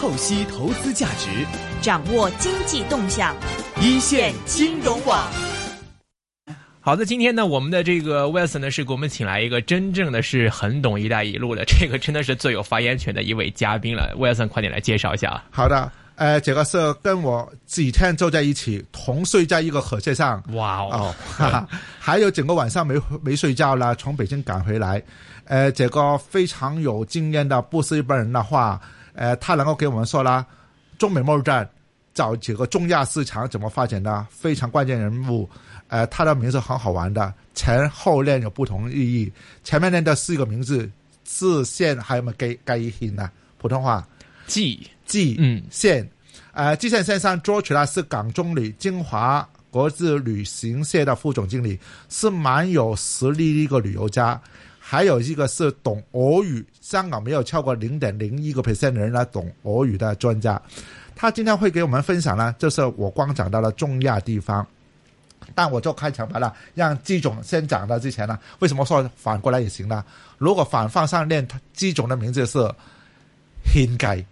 透析投资价值，掌握经济动向，一线金融网。好的，今天呢，我们的这个 Wilson 呢是给我们请来一个真正的是很懂“一带一路”的，这个真的是最有发言权的一位嘉宾了。Wilson，快点来介绍一下。好的，呃，这个是跟我几天坐在一起，同睡在一个火车上。哇哦，哦，哈哈，还有整个晚上没没睡觉了，从北京赶回来。呃，这个非常有经验的，不是一般人的话，呃，他能够给我们说啦中美贸易战找几个中亚市场怎么发展的非常关键人物。呃，他的名字很好玩的，前后念有不同意义。前面念的四个名字，字线还有没有给给音呢？普通话季季嗯县，呃，季线先生做起来是港中旅金华国际旅行社的副总经理，是蛮有实力的一个旅游家。还有一个是懂俄语，香港没有超过零点零一个 percent 的人来懂俄语的专家。他今天会给我们分享呢，就是我光讲到了中亚地方。但我就开场白了，让季总先讲到之前呢，为什么说反过来也行呢？如果反方向念，季总的名字是獻計，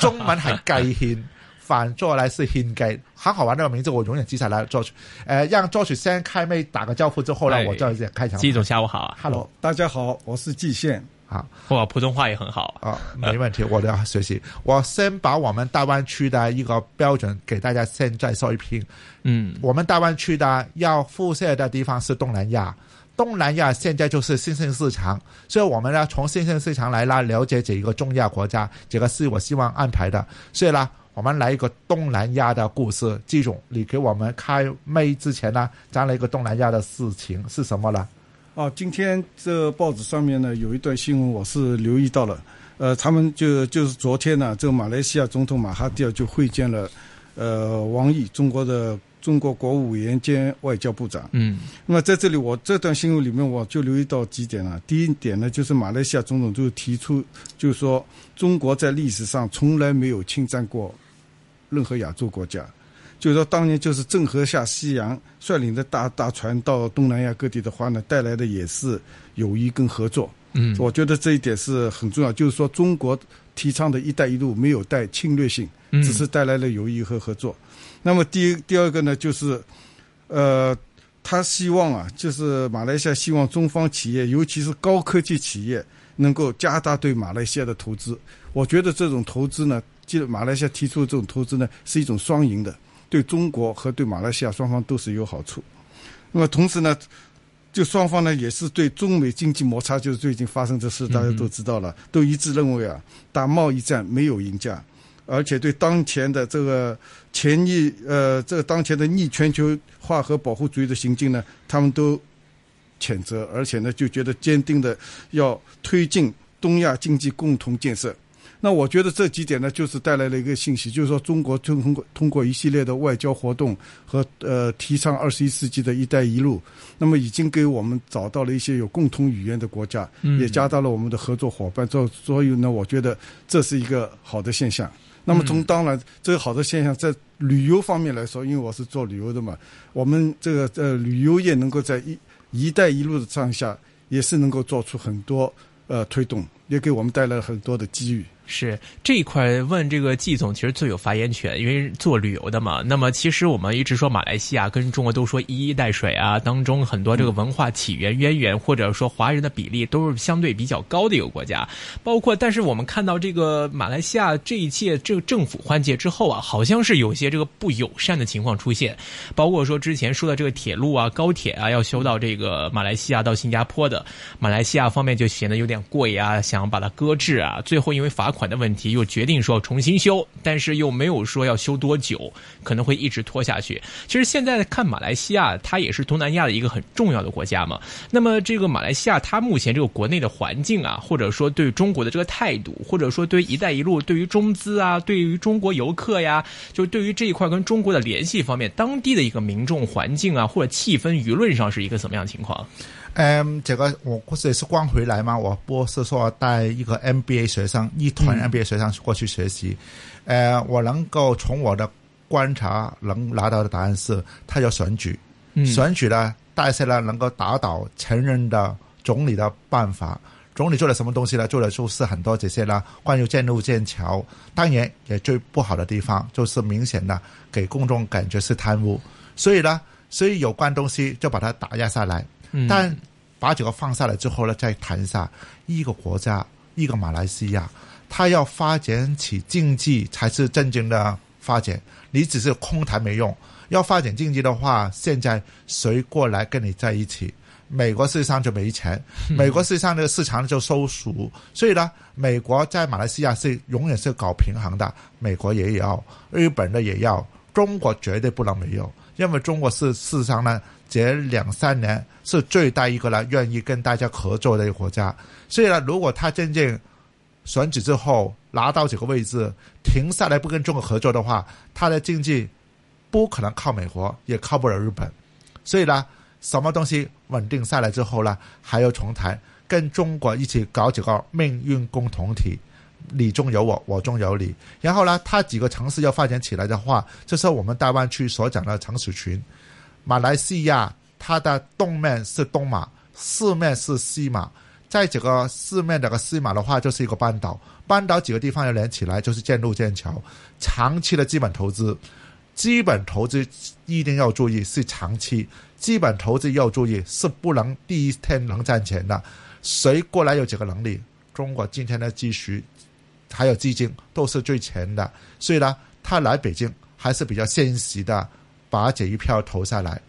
中文係計獻，反作来是獻計，很好玩这个名字，我永远记下来。George，呃，让 George 先开麦打个招呼之后呢，哎我再开场。季总下午好啊，，Hello，大家好，我是季宪。好哇，普通话也很好。啊，没问题，我都要学习。我先把我们大湾区的一个标准给大家现在说一遍。嗯，我们大湾区的要辐射的地方是东南亚，东南亚现在就是新兴市场，所以我们呢从新兴市场来啦了解这一个中亞國家，这个是我希望安排的。所以呢，我们来一个东南亚的故事。季总，你给我们开麦之前呢，讲了一个东南亚的事情是什么呢？哦，今天这报纸上面呢有一段新闻，我是留意到了。呃，他们就就是昨天呢，这个马来西亚总统马哈蒂尔就会见了，呃，王毅，中国的中国国务委员兼外交部长。嗯那么在这里，我这段新闻里面我就留意到几点啊。第一点呢，就是马来西亚总统就提出，就是说中国在历史上从来没有侵佔過任何亚洲国家。就是说，当年就是郑和下西洋率领的大大船到东南亚各地的话呢，带来的也是友谊跟合作。嗯，我觉得这一点是很重要。就是说，中国提倡的一带一路没有带侵略性，嗯只是带来了友谊和合作。那么第一第二个呢，就是，呃，他希望啊，就是马来西亚希望中方企业，尤其是高科技企业，能够加大对马来西亚的投资。我觉得这种投资呢，即馬來西亚提出的这种投资呢，是一种双赢的。对中国和对马来西亚双方都是有好处。那么同时呢，就双方呢也是对中美经济摩擦，就是最近发生这事，大家都知道了，都一致认为啊，打贸易战没有赢家，而且对当前的这个前逆呃这个当前的逆全球化和保护主义的行径呢，他们都谴责，而且呢就觉得坚定的要推进东亚经济共同建設。那我觉得这几点呢，就是带来了一个信息，就是说中国通过通过一系列的外交活动和呃提倡二十一世纪的一带一路，那么已经给我们找到了一些有共同语言的国家，也加大了我们的合作伙伴。所所以呢，我觉得这是一个好的现象。那么从当然这个好的现象在旅游方面来说，因为我是做旅游的嘛，我们这个呃旅游业能够在一一带一路的上下，也是能够做出很多呃推动，也给我们带来了很多的机遇。是这一块问这个季总其实最有发言权，因为做旅游的嘛。那么其实我们一直说马来西亚跟中国都说一衣带水啊，当中很多这个文化起源渊源，或者说华人的比例都是相对比较高的一个国家。包括但是我们看到这个马来西亚这一届这个政府换届之后啊，好像是有些这个不友善的情况出现，包括说之前说的这个铁路啊、高铁啊要修到这个马来西亚到新加坡的，马来西亚方面就显得有点贵啊，想把它搁置啊，最后因为罚款的问题又决定说重新修，但是又没有说要修多久，可能会一直拖下去。其实现在看马来西亚，它也是东南亚的一个很重要的国家嘛。那么这个马来西亚，它目前这个国内的环境啊，或者说对中国的这个态度，或者说对“一带一路”、对于中资啊、对于中国游客呀，就对于这一块跟中国的联系方面，当地的一个民众环境啊，或者气氛、舆论上是一个怎么样的情况？嗯，这个我不是也是刚回来嘛，我不是说带一个 MBA 学生，一团 MBA 学生过去学习。呃，我能够从我的观察能拿到的答案是，他要选举，嗯选举呢带下来能够打倒前任的总理的办法，总理做了什么东西呢？做的就是很多这些呢，关于建路建桥，当然也最不好的地方就是明显的给公众感觉是贪污，所以呢，所以有关东西就把它打压下来。嗯。但把这个放下来之后呢，再谈一下一个国家，一个马来西亚，它要发展起经济才是真正的发展，你只是空谈没用。要发展经济的话，现在谁过来跟你在一起？美国事实上就没钱，美国事实上这个市场就收缩，所以呢，美国在马来西亚是永远是搞平衡的，美国也要，日本的也要，中国绝对不能没有，因为中国是事实上呢，这两三年是最大一个呢愿意跟大家合作的一个国家，所以呢，如果他真正选举之后拿到这个位置，停下来不跟中国合作的话，他的经济不可能靠美国，也靠不了日本，所以呢。什么东西稳定下来之后呢，还要重谈，跟中国一起搞几个命运共同体，你中有我，我中有你。然后呢，它几个城市要发展起来的话，就是我们大湾区所讲的城市群。马来西亚它的东面是东马，四面是西马，在这个四面这个西马的话，就是一个半岛。半岛几个地方要连起来，就是建路建桥，长期的基本投资。基本投资一定要注意是长期，基本投资要注意是不能第一天能赚钱的。谁过来有这个能力？中国今天的积蓄还有基金都是最全的，所以呢，他来北京还是比较现实的，把这一票投下来。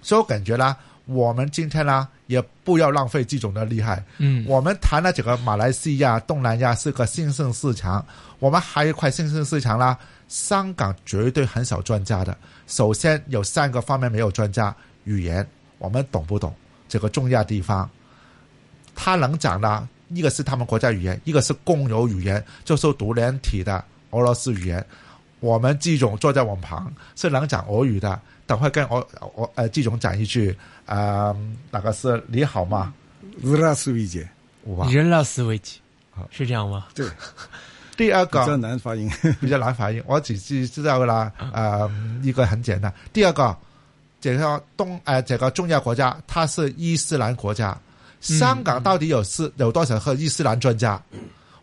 所以我感觉呢，我们今天呢也不要浪费这种的厉害。嗯，我们谈了这个马来西亚、东南亚是个新兴市场，我们还有一块新兴市场啦。香港绝对很少专家的。首先有三个方面没有专家：语言，我们懂不懂这个重要地方？他能讲的，一个是他们国家语言，一个是共有语言，就是独联体的俄罗斯语言。我们季总坐在我们旁是能讲俄语的，等会跟我我呃季总讲一句，呃，那个是你好吗？日拉斯维杰，哇，人拉斯维奇好，是这样吗？对，第二个比较难发音。比较难发音，我只知知道啦，呃，一个很简单。第二个，这个东呃这个中亚国家，它是伊斯兰国家，香港到底有是有多少个伊斯兰专家？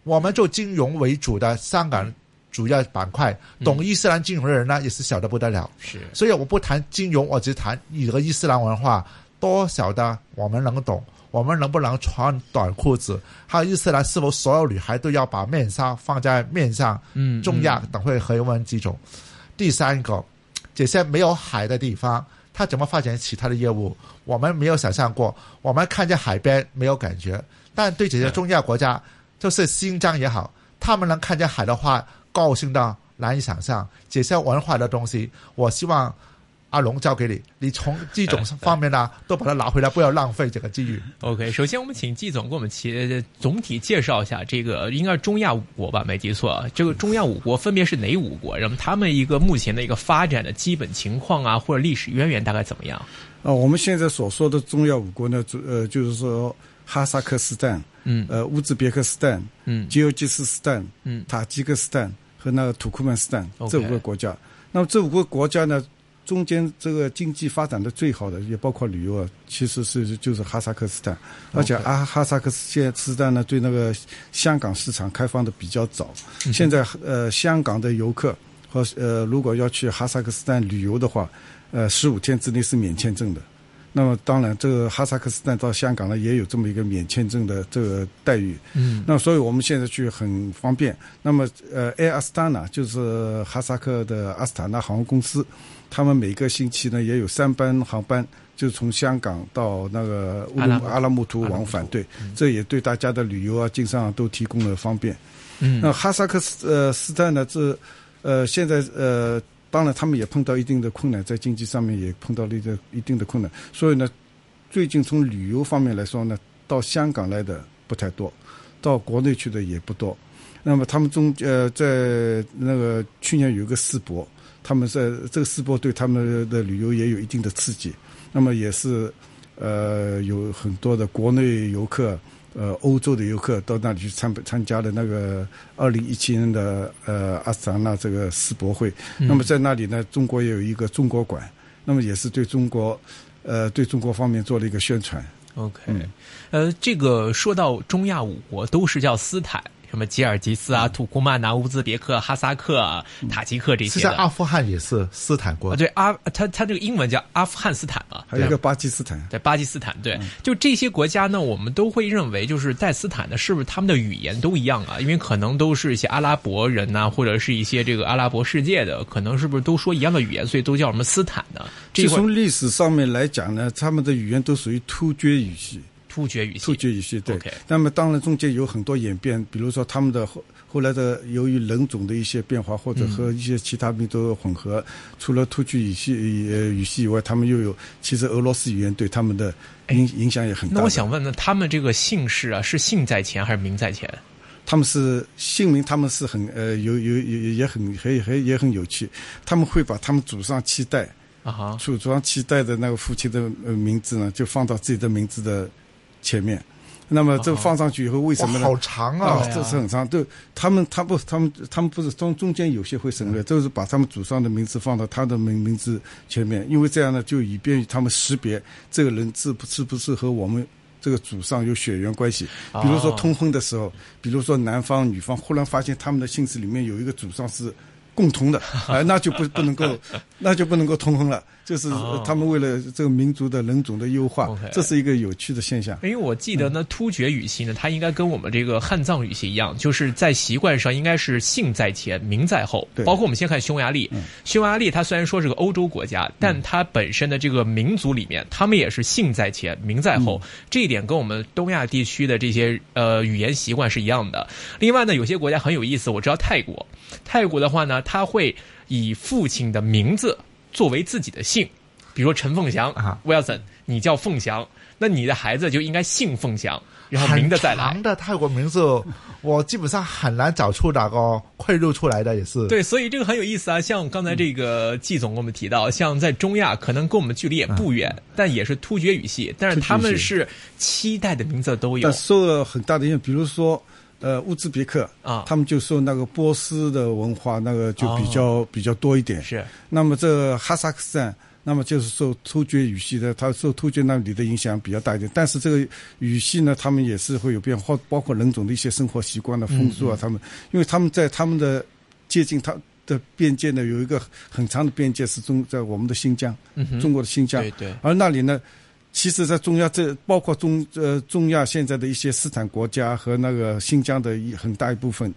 我们做金融为主的香港主要板块，懂伊斯兰金融的人呢，也是小的不得了。是，所以我不谈金融，我只谈一个伊斯兰文化，多少的我们能懂，我们能不能穿短裤子？还有伊斯兰是否所有女孩都要把面纱放在面上？嗯，中亚等会可以问几种。第三个，这些没有海的地方，他怎么发展其他的业务？我们没有想象过。我们看见海边没有感觉，但对这些中亚国家，就是新疆也好，他们能看见海的话，高兴到难以想象。这些文化的东西，我希望阿龙交给你，你从这种方面呢，都把它拿回来，不要浪费这个机遇。OK，首先我们请季总给我们其总体介绍一下这个应该是中亚五国吧，没记错啊。这个中亚五国分别是哪五国？然后他们一个目前的一个发展的基本情况啊，或者历史渊源大概怎么样？啊，我们现在所说的中亚五国呢，主呃，就是说哈萨克斯坦、嗯呃乌兹别克斯坦、嗯吉尔吉斯斯坦、嗯塔吉克斯坦和那个土库曼斯坦这五个国家。那么这五个国家呢，中间这个经济发展的最好的，也包括旅游啊，其实是就是哈萨克斯坦，而且啊哈萨克斯坦呢，对那个香港市场开放的比较早。现在呃，香港的游客和呃，如果要去哈萨克斯坦旅游的话，呃，十五天之内是免签证的。那么当然，这个哈萨克斯坦到香港呢，也有这么一个免签证的这个待遇。嗯那所以我们现在去很方便。那么呃，Air Astana 就是哈萨克的阿斯塔纳航空公司，他们每个星期呢也有三班航班，就是从香港到那个乌阿拉木鲁阿拉木图往返。图对，这也对大家的旅游啊、经商啊都提供了方便。嗯那哈萨克斯呃斯坦呢，这呃现在呃，当然他们也碰到一定的困难，在经济上面也碰到了一个一定的困难，所以呢，最近从旅游方面来说呢，到香港来的不太多，到国内去的也不多。那么他们中呃，在那个去年有一个世博，他们在这个世博对他们的旅游也有一定的刺激，那么也是呃有很多的国内游客。呃，欧洲的游客到那里去参参加了那个二零一七年的呃阿斯塔纳这个世博会，那么在那里呢，中国也有一个中国馆，那么也是对中国，呃，对中国方面做了一个宣传。OK，、嗯呃，这个说到中亚五国都是叫斯坦，什么吉尔吉斯啊、土库曼啊、乌兹别克、哈萨克啊、塔吉克这些的。实际阿富汗也是斯坦国啊，，对阿，他他这个英文叫阿富汗斯坦嘛，还有一个巴基斯坦。对巴基斯坦，对，就这些国家呢，我们都会认为就是带斯坦的，是不是他们的语言都一样啊？因为可能都是一些阿拉伯人呐、或者是一些这个阿拉伯世界的，可能是不是都说一样的语言，所以都叫什么斯坦呢？这就从历史上面来讲呢，他们的语言都属于突厥语系。突厥语系。突厥语系对。那么当然中间有很多演变，比如说他们的后后来的由于人种的一些变化，或者和一些其他民族的混合，除了突厥语系呃语系以外，他们又有其实俄罗斯语言对他们的影影响也很大。那我想问呢，他们这个姓氏啊，是姓在前还是名在前？他们是姓名，他们是很呃有有也也很很很也很有趣，他们会把他们祖上七代啊哈，祖祖上七代的那个父亲的呃名字呢，就放到自己的名字的前面。那么这放上去以后，为什么，呢？好长啊啊！，这是很长。对他们，他不，他们，他们不是中中间有些会省略，都是把他们祖上的名字放到他的名名字前面，因为这样呢，就以便于他们识别这个人是不是不是和我们这个祖上有血缘关系。比如说哦通婚的时候，比如说男方女方忽然发现他们的姓氏里面有一个祖上是共同的，啊、那就不不能够，那就不能够通婚了。就是哦他们为了这个民族的人种的优化这是一个有趣的现象。因为我记得呢，突厥语系呢，它应该跟我们这个汉藏语系一样，就是在习惯上应该是姓在前，名在后。对包括我们先看匈牙利，匈牙利它虽然说是个欧洲国家，但它本身的这个民族里面，他们也是姓在前，名在后。这一点跟我们东亚地区的这些呃语言习惯是一样的。另外呢，有些国家很有意思，我知道泰国，泰国的话呢，它会以父亲的名字作为自己的姓，比如说陈凤祥啊 Wilson，你叫凤祥，那你的孩子就应该姓凤祥，然后名的再来。的泰国名字，我基本上很难找出哪个汇入出来的，也是。对，所以这个很有意思啊。像刚才这个季总跟我们提到，像在中亚，可能跟我们距离也不远，但也是突厥语系，但是他们是七代的名字都有但受了很大的影响，比如说，呃，乌兹别克啊。他们就受那个波斯的文化，那个就比较、比较多一点。是。那么这哈萨克斯坦，那么就是受突厥语系的，它受突厥那里的影响比较大一点。但是这个语系呢，他们也是会有变化，包括人种的一些生活习惯的风俗啊，他们，因为他们在他们的接近他的边界呢，有一个很长的边界是中在我们的新疆，嗯中国的新疆，对对。而那里呢，其实，在中亚这包括中呃中亚现在的一些斯坦国家和那个新疆的一很大一部分，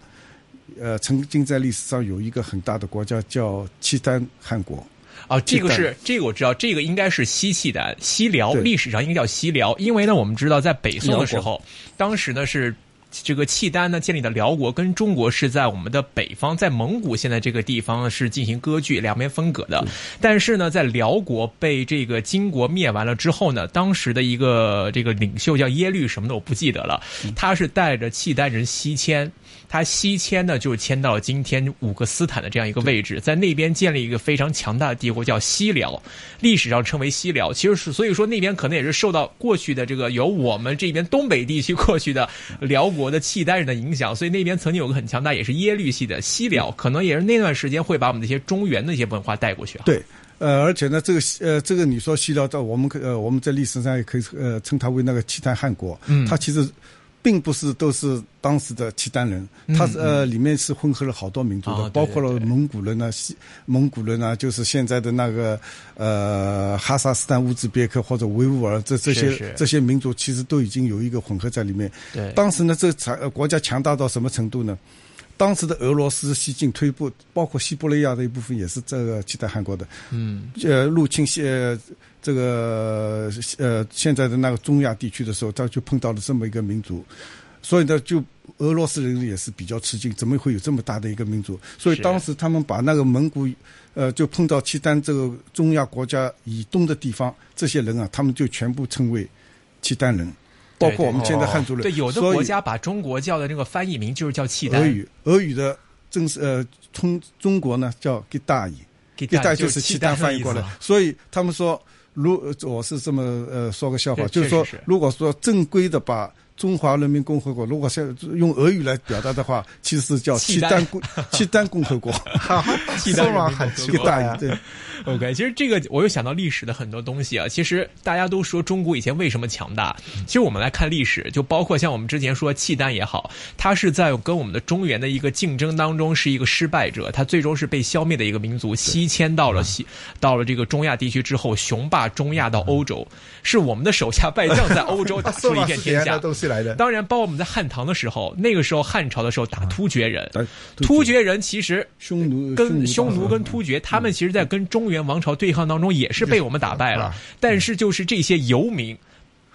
呃，曾经在历史上有一个很大的国家叫契丹汗国。啊，这个是这个我知道，这个应该是西契丹、西辽，历史上应该叫西辽，因为呢，我们知道在北宋的时候，当时呢是。这个契丹呢建立的辽国跟中国是在我们的北方，在蒙古现在这个地方是进行割据，两边分隔的。但是呢，在辽国被这个金国灭完了之后呢，当时的一个这个领袖叫耶律什么的，我不记得了，他是带着契丹人西迁。他西迁呢，就迁到了今天五个斯坦的这样一个位置，在那边建立一个非常强大的帝国，叫西辽，历史上称为西辽。其实是所以说那边可能也是受到过去的这个由我们这边东北地区过去的辽国的契丹人的影响，所以那边曾经有个很强大，也是耶律系的西辽，可能也是那段时间会把我们这些中原的一些文化带过去啊。对，呃，而且呢，这个呃，这个你说西辽在我们可呃，我们在历史上也可以呃称它为那个契丹汗国，嗯它其实并不是都是当时的契丹人，他是呃里面是混合了好多民族的，包括了蒙古人啊、西蒙古人啊，就是现在的那个呃哈萨斯坦、乌兹别克或者维吾尔这这些这些民族，其实都已经有一个混合在里面。对当时呢，这个强呃国家强大到什么程度呢？当时的俄罗斯西进推步，包括西伯利亚的一部分也是这个契丹汗国的。嗯，呃，入侵西呃这个呃现在的那个中亚地区的时候，他就碰到了这么一个民族，所以呢，就俄罗斯人也是比较吃惊，怎么会有这么大的一个民族？所以当时他们把那个蒙古，呃，就碰到契丹这个中亚国家以东的地方，这些人啊，他们就全部称为契丹人，包括我们现在汉族人。对，有的国家把中国叫的那个翻译名就是叫契丹，俄语，俄语的正是呃，从中国呢叫给大语。给一代就就是契丹翻译过来，所以他们说，如我是这么呃说个笑话，就是说如果说正规的把中华人民共和国，如果是用俄语来表达的话，其实是叫契丹契丹。共 契丹共和国，契丹人民很奇怪啊。对。OK，其实这个我又想到历史的很多东西啊。其实大家都说中国以前为什么强大，其实我们来看历史，就包括像我们之前说契丹也好，它是在跟我们的中原的一个竞争当中是一个失败者，它最终是被消灭的一个民族，西迁到了西到了这个中亚地区之后，雄霸中亚到欧洲，是我们的手下败将在 欧洲打出了一片天下当然，包括我们在汉唐的时候，那个时候汉朝的时候打突厥人，打突厥人其实匈奴跟匈奴跟突厥，他们其实在跟中原王朝对抗当中也是被我们打败了啊，但是就是这些游民。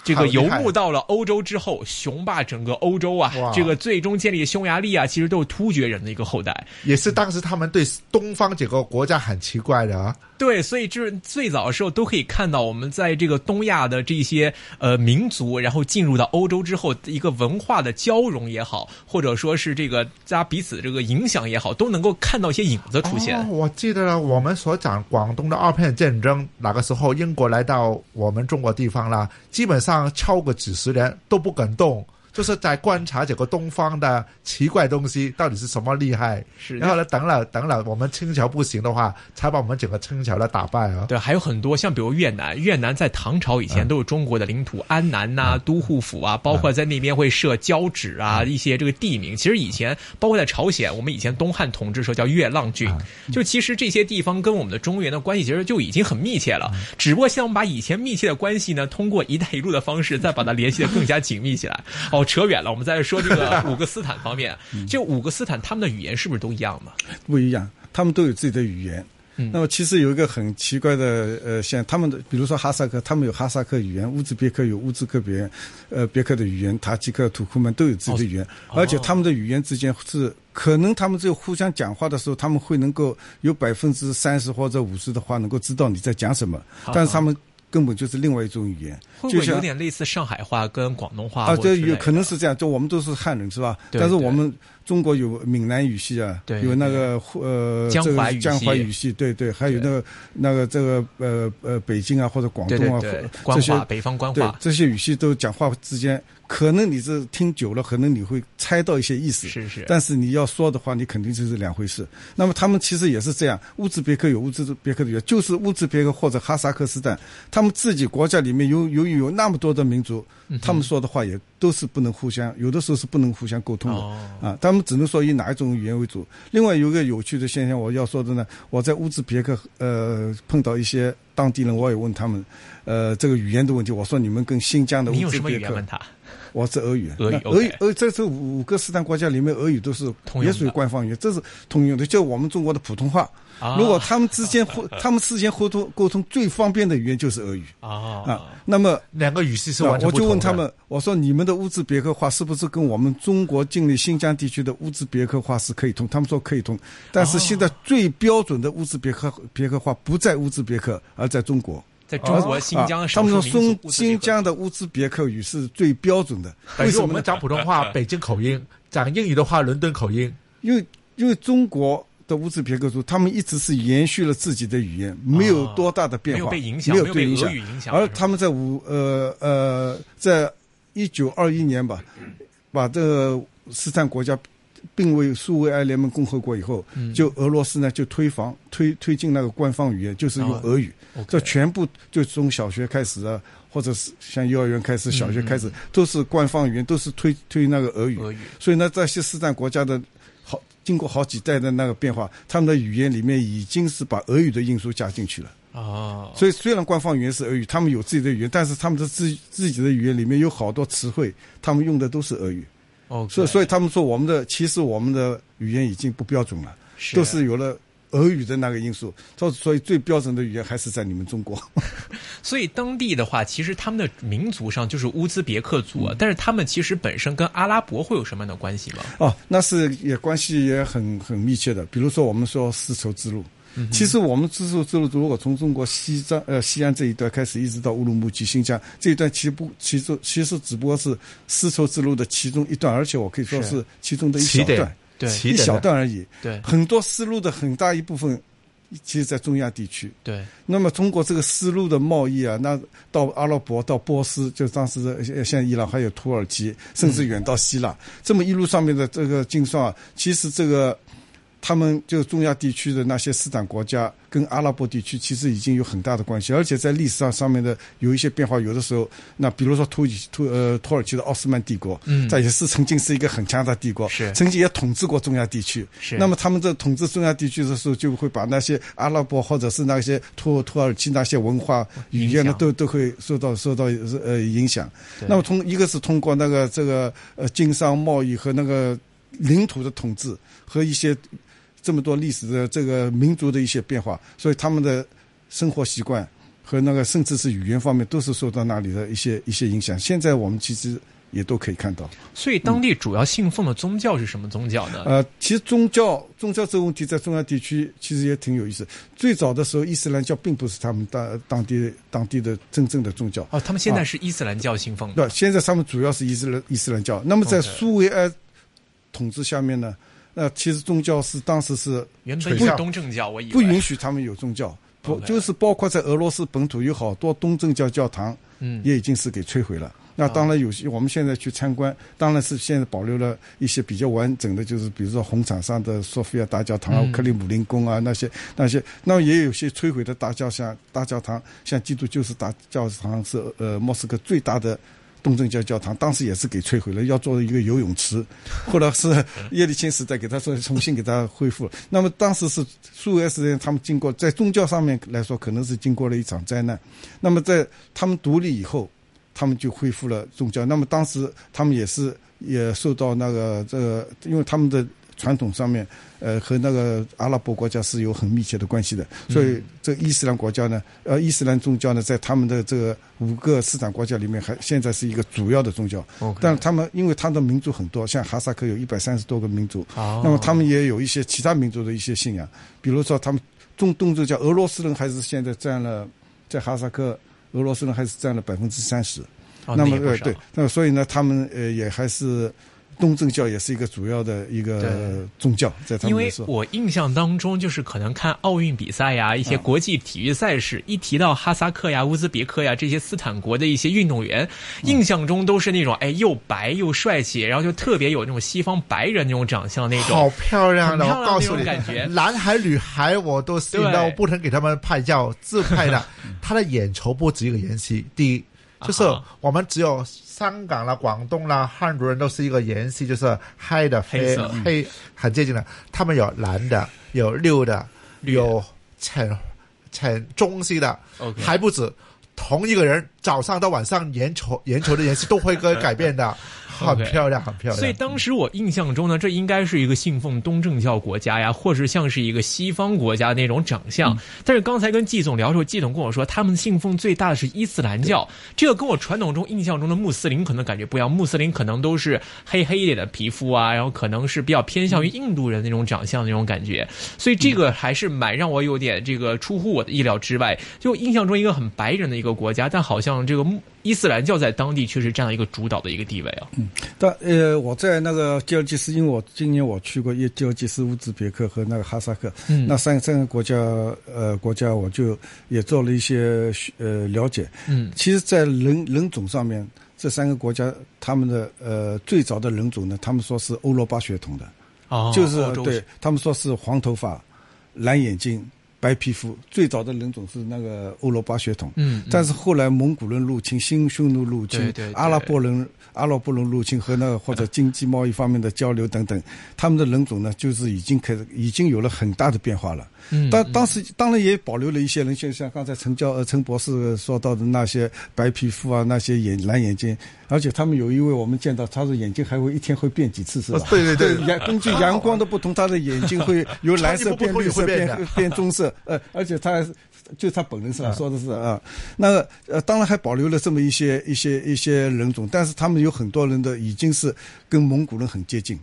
这个游牧到了欧洲之后，雄霸整个欧洲啊！这个最终建立匈牙利啊，其实都是突厥人的一个后代。也是当时他们对东方这个国家很奇怪的啊。对，所以就是最早的时候都可以看到，我们在这个东亚的这些呃民族，然后进入到欧洲之后，一个文化的交融也好，或者说是这个大家彼此这个影响也好，都能够看到一些影子出现。我记得，我们所讲广东的二片战争，那个时候英国来到我们中国地方了，基本上超过几十年都不敢动，就是在观察这个东方的奇怪东西到底是什么厉害。是然后呢，等了等了，我们清朝不行的话，才把我们整个清朝来打败啊。对，还有很多像比如越南，越南在唐朝以前都是中国的领土，安南呐、都护府啊，包括在那边会设交趾啊，一些这个地名。其实以前包括在朝鲜，我们以前东汉统治时候叫月浪郡，就其实这些地方跟我们的中原的关系其实就已经很密切了。只不过像我们把以前密切的关系呢，通过“一带一路”的方式，再把它联系的更加紧密起来。哦，扯远了，我们再说这个 五个斯坦方面，这五个斯坦他们的语言是不是都一样的？不一样，他们都有自己的语言。嗯那么其实有一个很奇怪的，呃，像他们的，比如说哈萨克，他们有哈萨克语言，乌兹别克有乌兹克别，呃，别克的语言，塔吉克、土库曼都有自己的语言，哦而且他们的语言之间是可能他们只有互相讲话的时候，他们会能够有百分之三十或者五十的话能够知道你在讲什么，但是他们根本就是另外一种语言，会不会有点类似上海话跟广东话啊，这有或者之类的可能是这样，就我们都是汉人是吧？对对但是我们中国有闽南语系啊，对有那个呃江这个淮语系。江淮语系，对对，还有那个那个这个呃呃北京啊或者广东啊，这些，北方官对话，这些语系都讲话之间，可能你是听久了，可能你会猜到一些意思，是是，但是你要说的话，你肯定就是两回事。那么他们其实也是这样，乌兹别克有乌兹别克的语言，就是乌兹别克或者哈萨克斯坦，他们自己国家里面有由于有那么多的民族，嗯他们说的话也都是不能互相，有的时候是不能互相沟通的。哦，啊，他们只能说以哪一种语言为主。另外有一个有趣的现象，我要说的呢，我在乌兹别克呃碰到一些当地人，我也问他们，呃，这个语言的问题。我说你们跟新疆的乌你有什么兹别克语言问他？我是俄语，俄语俄语，俄在这五个斯坦国家里面，俄语都是也属于官方语言，这是通用的，就我们中国的普通话。啊如果他们之间互，他们之间互通沟通最方便的语言就是俄语啊啊。那么两个语系是那我。就问他们，我说你们的乌兹别克话是不是跟我们中国境内新疆地区的乌兹别克话是可以通？他们说可以通，但是现在最标准的乌兹别克别克话不在乌兹别克，而在中国。在中国新疆他们说新新疆的乌兹别克语是最标准的，为什么？我们讲普通话北京口音，讲英语的话伦敦口音。因为因为中国的乌兹别克族，他们一直是延续了自己的语言，没有多大的变化，没有被影响，没有被俄。语影响，而他们在五呃呃，在一九二一年吧，把这个斯坦国家并为苏维埃联盟共和国以后，嗯就俄罗斯呢就推防推推进那个官方语言，就是用哦俄语这全部就从小学开始啊，或者是像幼儿园开始、小学开始，嗯都是官方语言，都是推推那个俄语。俄语所以呢，这些斯坦国家的好经过好几代的那个变化，他们的语言里面已经是把俄语的因素加进去了。啊，所以虽然官方语言是俄语，他们有自己的语言，但是他们的自自己的语言里面有好多词汇，他们用的都是俄语。哦，所以所以他们说我们的其实我们的语言已经不标准了，是都是有了。俄语的那个因素，所所以最标准的语言还是在你们中国。所以当地的话，其实他们的民族上就是乌兹别克族啊，但是他们其实本身跟阿拉伯会有什么样的关系吗？哦，那是也关系也很很密切的。比如说我们说丝绸之路，其实我们丝绸之路如果从中国西藏呃西安这一段开始，一直到乌鲁木齐、新疆这一段，其实不其实其实只不过是丝绸之路的其中一段，而且我可以说是是。其中的一小段，对。一小段而已。对，很多丝路的很大一部分其实，在中亚地区。对，那么通过这个丝路的贸易啊，那到阿拉伯、到波斯，就当时的像伊朗，还有土耳其，甚至远到希腊，这么一路上面的这个经商啊，其实这个他们就中亚地区的那些斯坦国家。跟阿拉伯地区其实已经有很大的关系，而且在历史上上面的有一些变化。有的时候，那比如说土土呃土耳其的奥斯曼帝国，嗯，在也是曾经是一个很强大帝国，是曾经也统治过中亚地区。是那么他们在统治中亚地区的时候，就会把那些阿拉伯或者是那些土土耳其那些文化语言呢，都都会受到受到呃影响。那么通一个是通过那个这个呃经商贸易和那个领土的统治和一些。这么多历史的这个民族的一些变化，所以他们的生活习惯和那个甚至是语言方面都是受到那里的一些一些影响。现在我们其实也都可以看到。所以当地主要信奉的宗教是什么宗教呢？呃，其实宗教宗教这个问题在中亚地区其实也挺有意思。最早的时候，伊斯兰教并不是他们当当地当地的真正的宗教。哦，他们现在是伊斯兰教信奉。对，现在他们主要是伊斯兰伊斯兰教。那么在苏维埃统治下面呢？那其实宗教是当时是原本是东正教，我以为不允许他们有宗教，不就是包括在俄罗斯本土有好多东正教教堂，嗯，也已经是给摧毁了。那当然有些我们现在去参观，当然是现在保留了一些比较完整的，就是比如说红场上的索菲亚大教堂啊、克里姆林宫啊那些那些，那也有些摧毁的大教像大教堂，像基督就是大教堂是呃莫斯科最大的。东正教教堂当时也是给摧毁了，要做一个游泳池，后来是叶利钦时代给他说重新给他恢复。那么当时是苏维埃时代，他们经过在宗教上面来说，可能是经过了一场灾难。那么在他们独立以后，他们就恢复了宗教。那么当时他们也是也受到那个这个，因为他们的。传统上面，呃，和那个阿拉伯国家是有很密切的关系的，所以这伊斯兰国家呢，呃，伊斯兰宗教呢，在他们的这个五个市场国家里面，还现在是一个主要的宗教。但他们因为他的民族很多，像哈萨克有一百三十多个民族，那么他们也有一些其他民族的一些信仰，比如说他们中东正教，俄罗斯人还是现在占了在哈萨克，俄罗斯人还是占了百分之三十。那么呃对，那么所以呢，他们呃也还是。东正教也是一个主要的一个宗教，在他们因为我印象当中，就是可能看奥运比赛呀，一些国际体育赛事，一提到哈萨克呀、乌兹别克呀这些斯坦国的一些运动员，印象中都是那种哎又白又帅气，然后就特别有那种西方白人那种长相那种，好漂亮的，我告诉你，感觉。男孩女孩我都吸引到，不能给他们拍照自拍的。他的眼球不止一个颜色，第一就是我们只有。香港啦、广东啦，汉族人都是一个颜色，就是黑的、黑黑很接近的。他们有蓝的，有绿的，有浅浅棕色的，还不止。同一个人早上到晚上，眼球眼球的颜色都会跟改变的。很漂亮，很漂亮。所以当时我印象中呢，这应该是一个信奉东正教国家呀，或是像是一个西方国家那种长相。但是刚才跟季总聊的时候，季总跟我说，他们信奉最大的是伊斯兰教。这个跟我传统中印象中的穆斯林可能感觉不一样。穆斯林可能都是黑黑一点的皮肤啊，然后可能是比较偏向于印度人那种长相那种感觉。所以这个还是蛮让我有点这个出乎我的意料之外。就印象中一个很白人的一个国家，但好像这个伊斯兰教在当地确实占了一个主导的一个地位啊。嗯。但呃，我在那个吉尔吉斯，因为我今年我去过一吉尔吉斯、乌兹别克和那个哈萨克，嗯，那三三个国家呃国家，我就也做了一些呃了解，嗯，其实，在人人种上面，这三个国家他们的呃最早的人种呢，他们说是欧罗巴血统的，哦，就是对他们说是黄头发、蓝眼睛。白皮肤最早的人种是那个欧罗巴血统，嗯，但是后来蒙古人入侵、新匈奴入侵、阿拉伯人、阿拉伯人入侵和那个或者经济贸易方面的交流等等，他们的人种呢，就是已经开始已经有了很大的变化了。嗯，当当时当然也保留了一些人，就像刚才陈教呃陈博士说到的那些白皮肤啊，那些眼蓝眼睛，而且他们有一位我们见到，他的眼睛还会一天会变几次，是吧？对 对对，阳根据 阳光的不同，他的眼睛会由蓝色变绿色变变棕色，呃，而且他就他本人是吧？说的是啊，那呃，当然还保留了这么一些一些一些人种，但是他们有很多人的已经是跟蒙古人很接近。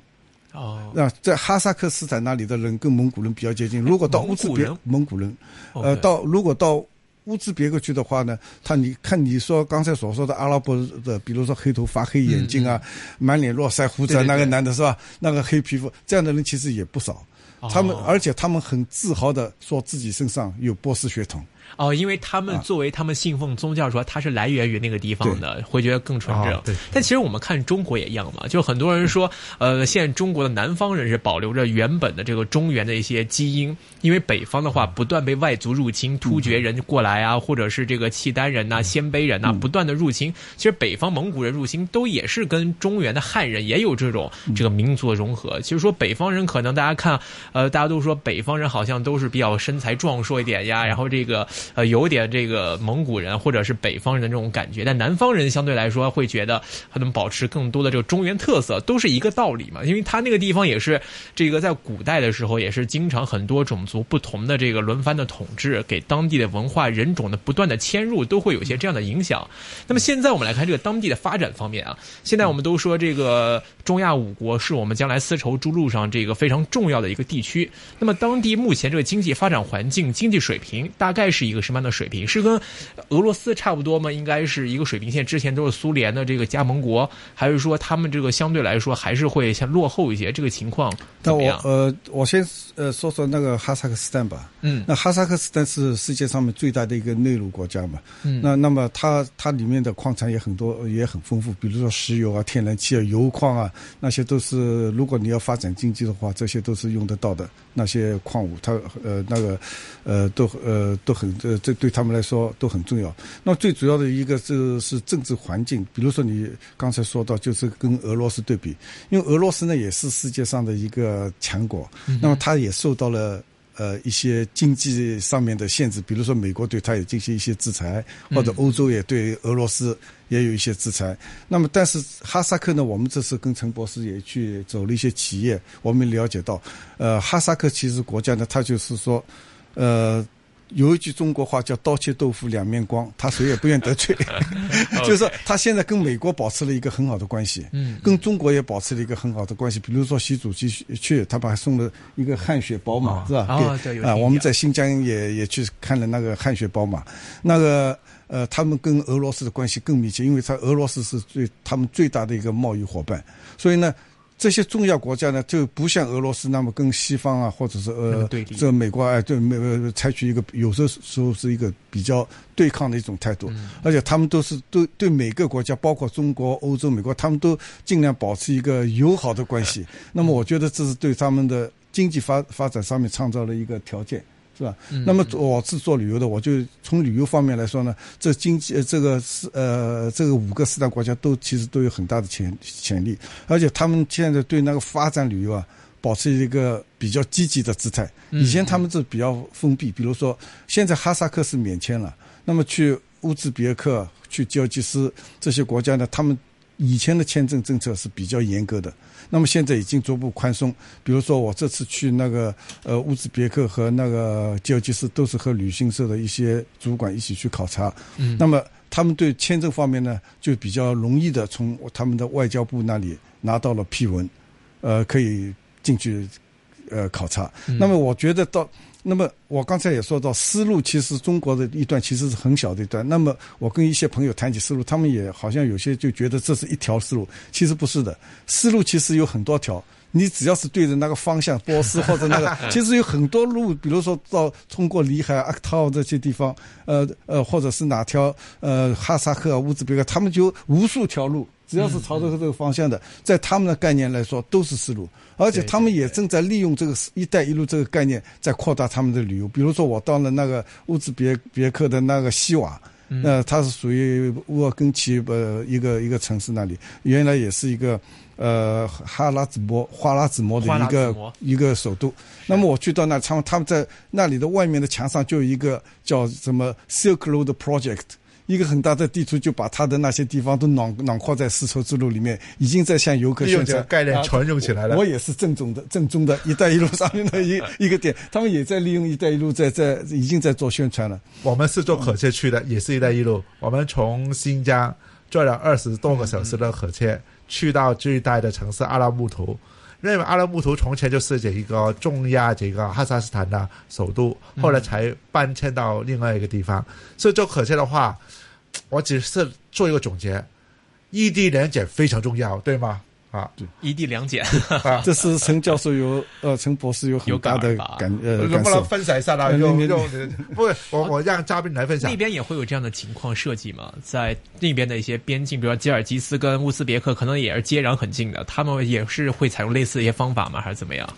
哦，那在哈萨克斯坦那里的人跟蒙古人比较接近。如果到乌兹别蒙古人，呃，到如果到乌兹别克去的话呢，他你看你说刚才所说的阿拉伯的，比如说黑头发、黑眼睛啊，满脸络腮胡子那个男的是吧？那个黑皮肤这样的人其实也不少。他们哦而且他们很自豪的说自己身上有波斯血统。哦，因为他们作为他们信奉宗教说它是来源于那个地方的，会觉得更纯正。但其实我们看中国也一样嘛，就很多人说，呃，现在中国的南方人是保留着原本的这个中原的一些基因，因为北方的话不断被外族入侵，突厥人过来啊，或者是这个契丹人呐、鲜卑人呐、不断的入侵。其实北方蒙古人入侵都也是跟中原的汉人也有这种这个民族的融合。其实说北方人可能大家看，呃，大家都说北方人好像都是比较身材壮硕一点呀，然后这个呃有点这个蒙古人或者是北方人的这种感觉，但南方人相对来说会觉得他们保持更多的这个中原特色，都是一个道理嘛。因为他那个地方也是这个在古代的时候也是经常很多种族不同的这个轮番的统治，给当地的文化人种的不断的迁入，都会有一些这样的影响。那么现在我们来看这个当地的发展方面啊，现在我们都说这个中亚五国是我们将来丝绸之路上这个非常重要的一个地区。那么当地目前这个经济发展环境、经济水平大概是一个什么样的水平？是跟俄罗斯差不多吗？应该是一个水平线。之前都是苏联的这个加盟国，还是说他们这个相对来说还是会先落后一些？这个情况怎那我？呃，我先呃说说那个哈萨克斯坦吧。嗯那哈萨克斯坦是世界上面最大的一个内陆国家嘛。嗯那那么它它里面的矿产也很多，也很丰富，比如说石油啊、天然气啊、油矿啊，那些都是如果你要发展经济的话，这些都是用得到的那些矿物，它呃那个呃都呃都很这这对他们来说都很重要。那最主要的一个是是政治环境，比如说你刚才说到，就是跟俄罗斯对比，因为俄罗斯呢也是世界上的一个强国，那么它也受到了。呃，一些经济上面的限制，比如说美国对它也进行一些制裁，或者欧洲也对俄罗斯也有一些制裁。那么，但是哈萨克呢，我们这次跟陈博士也去走了一些企业，我们了解到，呃，哈萨克其实国家呢，它就是说，呃。有一句中国话叫“刀切豆腐两面光”，他谁也不愿得罪，就是说他现在跟美国保持了一个很好的关系，嗯跟中国也保持了一个很好的关系。比如说习主席去，他把他送了一个汗血宝马，是吧？啊，我们在新疆也也去看了那个汗血宝马，那个呃，他们跟俄罗斯的关系更密切，因为他俄罗斯是最他们最大的一个贸易伙伴，所以呢。这些重要国家呢，就不像俄罗斯那么跟西方啊，或者是呃对这美国哎对美呃采取一个有的时候是一个比较对抗的一种态度，而且他们都是对对每个国家，包括中国、欧洲、美国，他们都尽量保持一个友好的关系。那么我觉得这是对他们的经济发发展上面创造了一个条件。是吧？那么我是做旅游的，我就从旅游方面来说呢，这经济呃这个是呃这个五个四大国家都其实都有很大的潜潜力，而且他们现在对那个发展旅游啊，保持一个比较积极的姿态。以前他们是比较封闭，比如说现在哈萨克是免签了，那么去乌兹别克、去吉尔吉斯这些国家呢，他们以前的签证政策是比较严格的。那么现在已经逐步宽松，比如说我这次去那个呃乌兹别克和那个吉尔吉斯，都是和旅行社的一些主管一起去考察。嗯那么他们对签证方面呢，就比较容易的从他们的外交部那里拿到了批文，呃，可以进去呃考察。那么我觉得到。那么我刚才也说到，丝路其实中国的一段其实是很小的一段。那么我跟一些朋友谈起丝路，他们也好像有些就觉得这是一条丝路，其实不是的。丝路其实有很多条，你只要是对着那个方向，波斯或者那个，其实有很多路，比如说到通过里海、阿克套这些地方，呃呃，或者是哪条呃哈萨克、乌兹别克，他们就无数条路。只要是朝着这个方向的，在他们的概念来说都是丝路，而且他们也正在利用这个“一带一路”这个概念，在扩大他们的旅游。比如说，我到了那个乌兹别别克的那个西瓦，那它是属于乌尔根齐呃一个一个城市那里，原来也是一个呃哈拉子模花拉子模的一个一个首都。那么我去到那，他们他们在那里的外面的墙上就有一个叫什么 Silk Road Project。一个很大的地图，就把他的那些地方都囊囊括在丝绸之路里面，已经在向游客宣传这个概念啊全用起来了我也是正宗的、正宗的“ 一带一路”上面的一 一个点，他们也在利用“一带一路在”在已经在做宣传了。我们是坐火车去的，也是一带一路。我们从新疆坐了二十多个小时的火车，去到最大的城市阿拉木图。因为阿拉木图从前就是这一个中亚这个哈萨斯坦的首都，后来才搬迁到另外一个地方。所以就可见的话，我只是做一个总结：异地联检非常重要，对吗？啊一地两检，啊！这是陈教授有 呃陈博士有很大的有感呃能不能。分享一下呢？用用不，我我让嘉宾来分享那。边也会有这样的情况设计吗？在那边的一些边境，比如说吉尔吉斯跟乌兹别克，可能也是接壤很近的，他们也是会采用类似的一些方法吗？还是怎么样？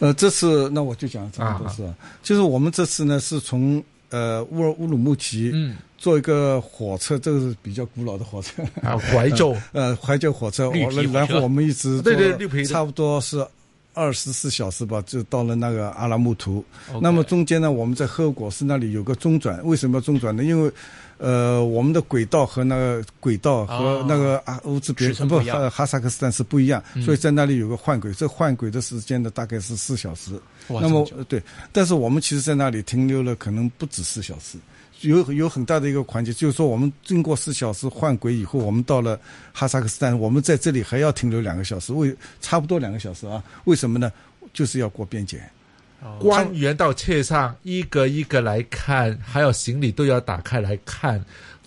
呃，这次那我就讲这么多啊事啊，就是我们这次呢是从呃乌尔乌鲁木齐嗯，坐一个火车，这个是比较古老的火车，啊，怀旧。呃，怀旧火车，火车。然后我们一直对对坐绿皮的。差不多是二十四小时吧，就到了那个阿拉木图。那么中间呢，我们在赫果斯那里有个中转，为什么要中转呢？因为呃，我们的轨道和那个轨道和哦那个啊乌兹别克不哈哈萨克斯坦是不一样，嗯所以在那里有个换轨，这换轨的时间呢大概是四小时。那么对，但是我们其实在那里停留了可能不止四小时。有有很大的一个环节，就是说我们经过四小时换轨以后，我们到了哈萨克斯坦，我们在这里还要停留两个小时，为差不多两个小时啊？为什么呢？就是要过边检。哦官员到车上一个一个来看，还有行李都要打开来看，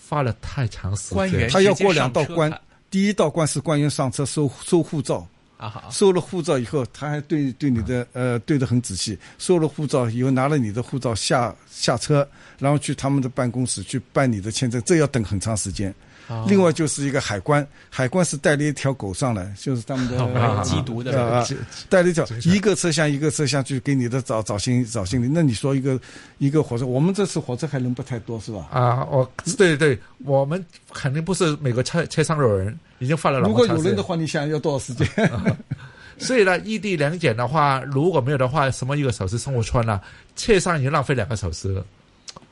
花了太长时间。官员他要过两道关第一道关是官员上车收收护照，啊，收了护照以后，他还对对你的呃对的很仔细。收了护照以后，拿了你的护照下下车，然后去他们的办公室去办你的签证，这要等很长时间。哦另外就是一个海关，海关是带了一条狗上来，就是他们的、哦缉毒的带了一条一个车厢一个车厢去给你的找找行找行李。那你说一个一个火车，我们这次火车还人不太多是吧？啊，我对对，我们肯定不是每个车车上有人，已经放了那如果有人的话，你想要多少时间？所以呢，异地两检的话，如果没有的话，什么一个小时生活圈呢、车上已经浪费两个小时了。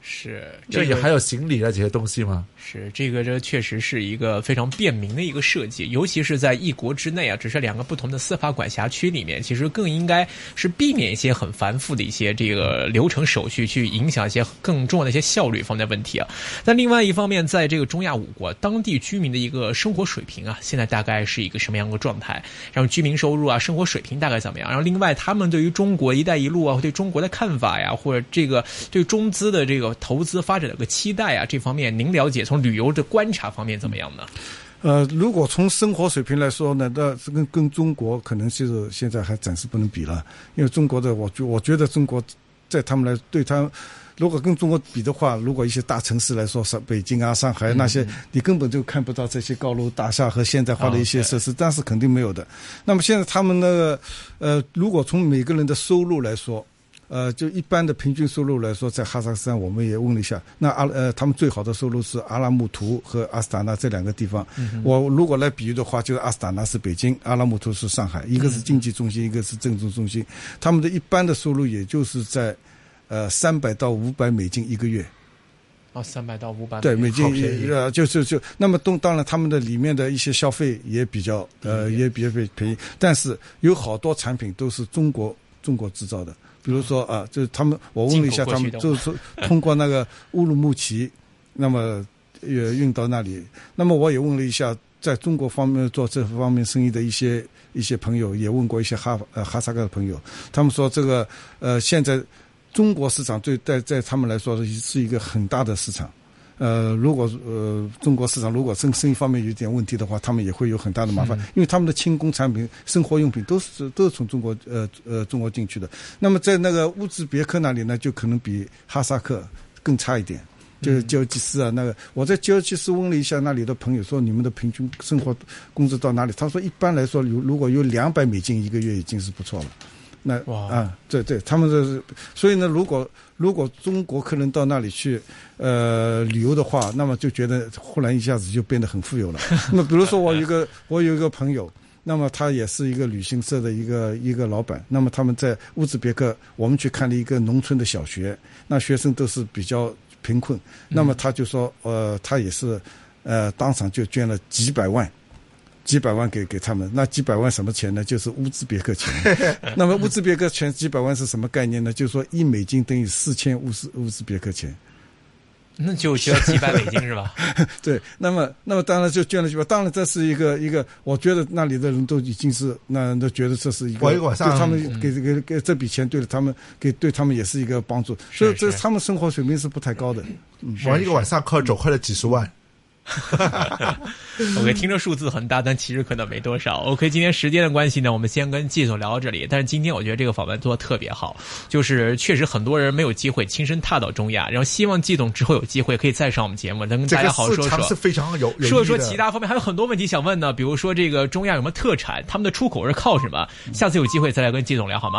是这也还有行李啊这些东西吗？是这个，这确实是一个非常便民的一个设计，尤其是在一国之内啊，只是两个不同的司法管辖区里面，其实更应该是避免一些很繁复的一些这个流程手续，去影响一些更重要的一些效率方面的问题啊。但另外一方面，在这个中亚五国当地居民的一个生活水平啊，现在大概是一个什么样的状态？然后居民收入啊，生活水平大概怎么样？然后另外，他们对于中国“一带一路”啊，对中国的看法呀，或者这个对中资的这个投资发展的个期待啊，这方面您了解？从旅游的观察方面怎么样呢？呃，如果从生活水平来说呢，那这跟跟中国可能就是现在还暂时不能比了，因为中国的我觉我觉得中国在他们来对他。如果跟中国比的话，如果一些大城市来说，上北京啊、上海那些，你根本就看不到这些高楼大厦和现代化的一些设施，但是肯定没有的。那么现在他们那个，呃，如果从每个人的收入来说，呃，就一般的平均收入来说，在哈萨克斯坦我们也问了一下，那阿呃，他们最好的收入是阿拉木图和阿斯塔纳这两个地方。我如果来比喻的话，就是阿斯塔纳是北京，阿拉木图是上海，一个是经济中心，一个是政治中心。他们的一般的收入也就是在呃三百到五百美金一个月。哦，三百到五百对，美金好便宜呃，就就就那么当当然他们的里面的一些消费也比较呃也比较便宜，但是有好多产品都是中国中国制造的，比如说啊，就是他们我问了一下他们，就是说通过那个乌鲁木齐，那么也运到那里，那么我也问了一下。在中国方面做这方面生意的一些一些朋友，也问过一些哈呃哈萨克的朋友，他们说这个呃现在中国市场对在在他们来说是一个很大的市场。呃，如果呃中国市场如果生生意方面有点问题的话，他们也会有很大的麻烦，因为他们的轻工产品、生活用品都是都是从中国呃呃中国进去的。那么在那个乌兹别克那里呢，就可能比哈萨克更差一点。就是吉尔吉斯啊，那个我在吉尔吉斯问了一下那里的朋友，说你们的平均生活工资到哪里？他说一般来说如如果有两百美金一个月已经是不错了。那啊，对对，他们这是，所以呢，如果如果中国客人到那里去呃旅游的话，那么就觉得忽然一下子就变得很富有了。那比如说我有一个我有一个朋友，那么他也是一个旅行社的一个一个老板，那么他们在乌兹别克，我们去看了一个农村的小学，那学生都是比较贫困，那么他就说，呃，他也是呃当场就捐了几百万。几百万给给他们，那几百万什么钱呢？就是乌兹别克钱。那么乌兹别克钱几百万是什么概念呢？就是说一美金等于四千乌兹乌兹别克钱。那就需要几百美金是吧？对，那么那么当然就捐了几百，当然这是一个一个，我觉得那里的人都已经是那都觉得这是一个，对他们给给给这笔钱对了他们给对他们也是一个帮助，所以这他们生活水平是不太高的。玩一个晚上可以走快了几十万。OK，听着数字很大，但其实可能没多少。OK，今天时间的关系呢，我们先跟季总聊到这里。但是今天我觉得这个访问做的特别好，就是确实很多人没有机会亲身踏到中亚，然后希望季总之后有机会可以再上我们节目，能跟大家好好说说。是非常有说说其他方面，还有很多问题想问呢，比如说这个中亚有什么特产，他们的出口是靠什么？下次有机会再来跟季总聊好吗？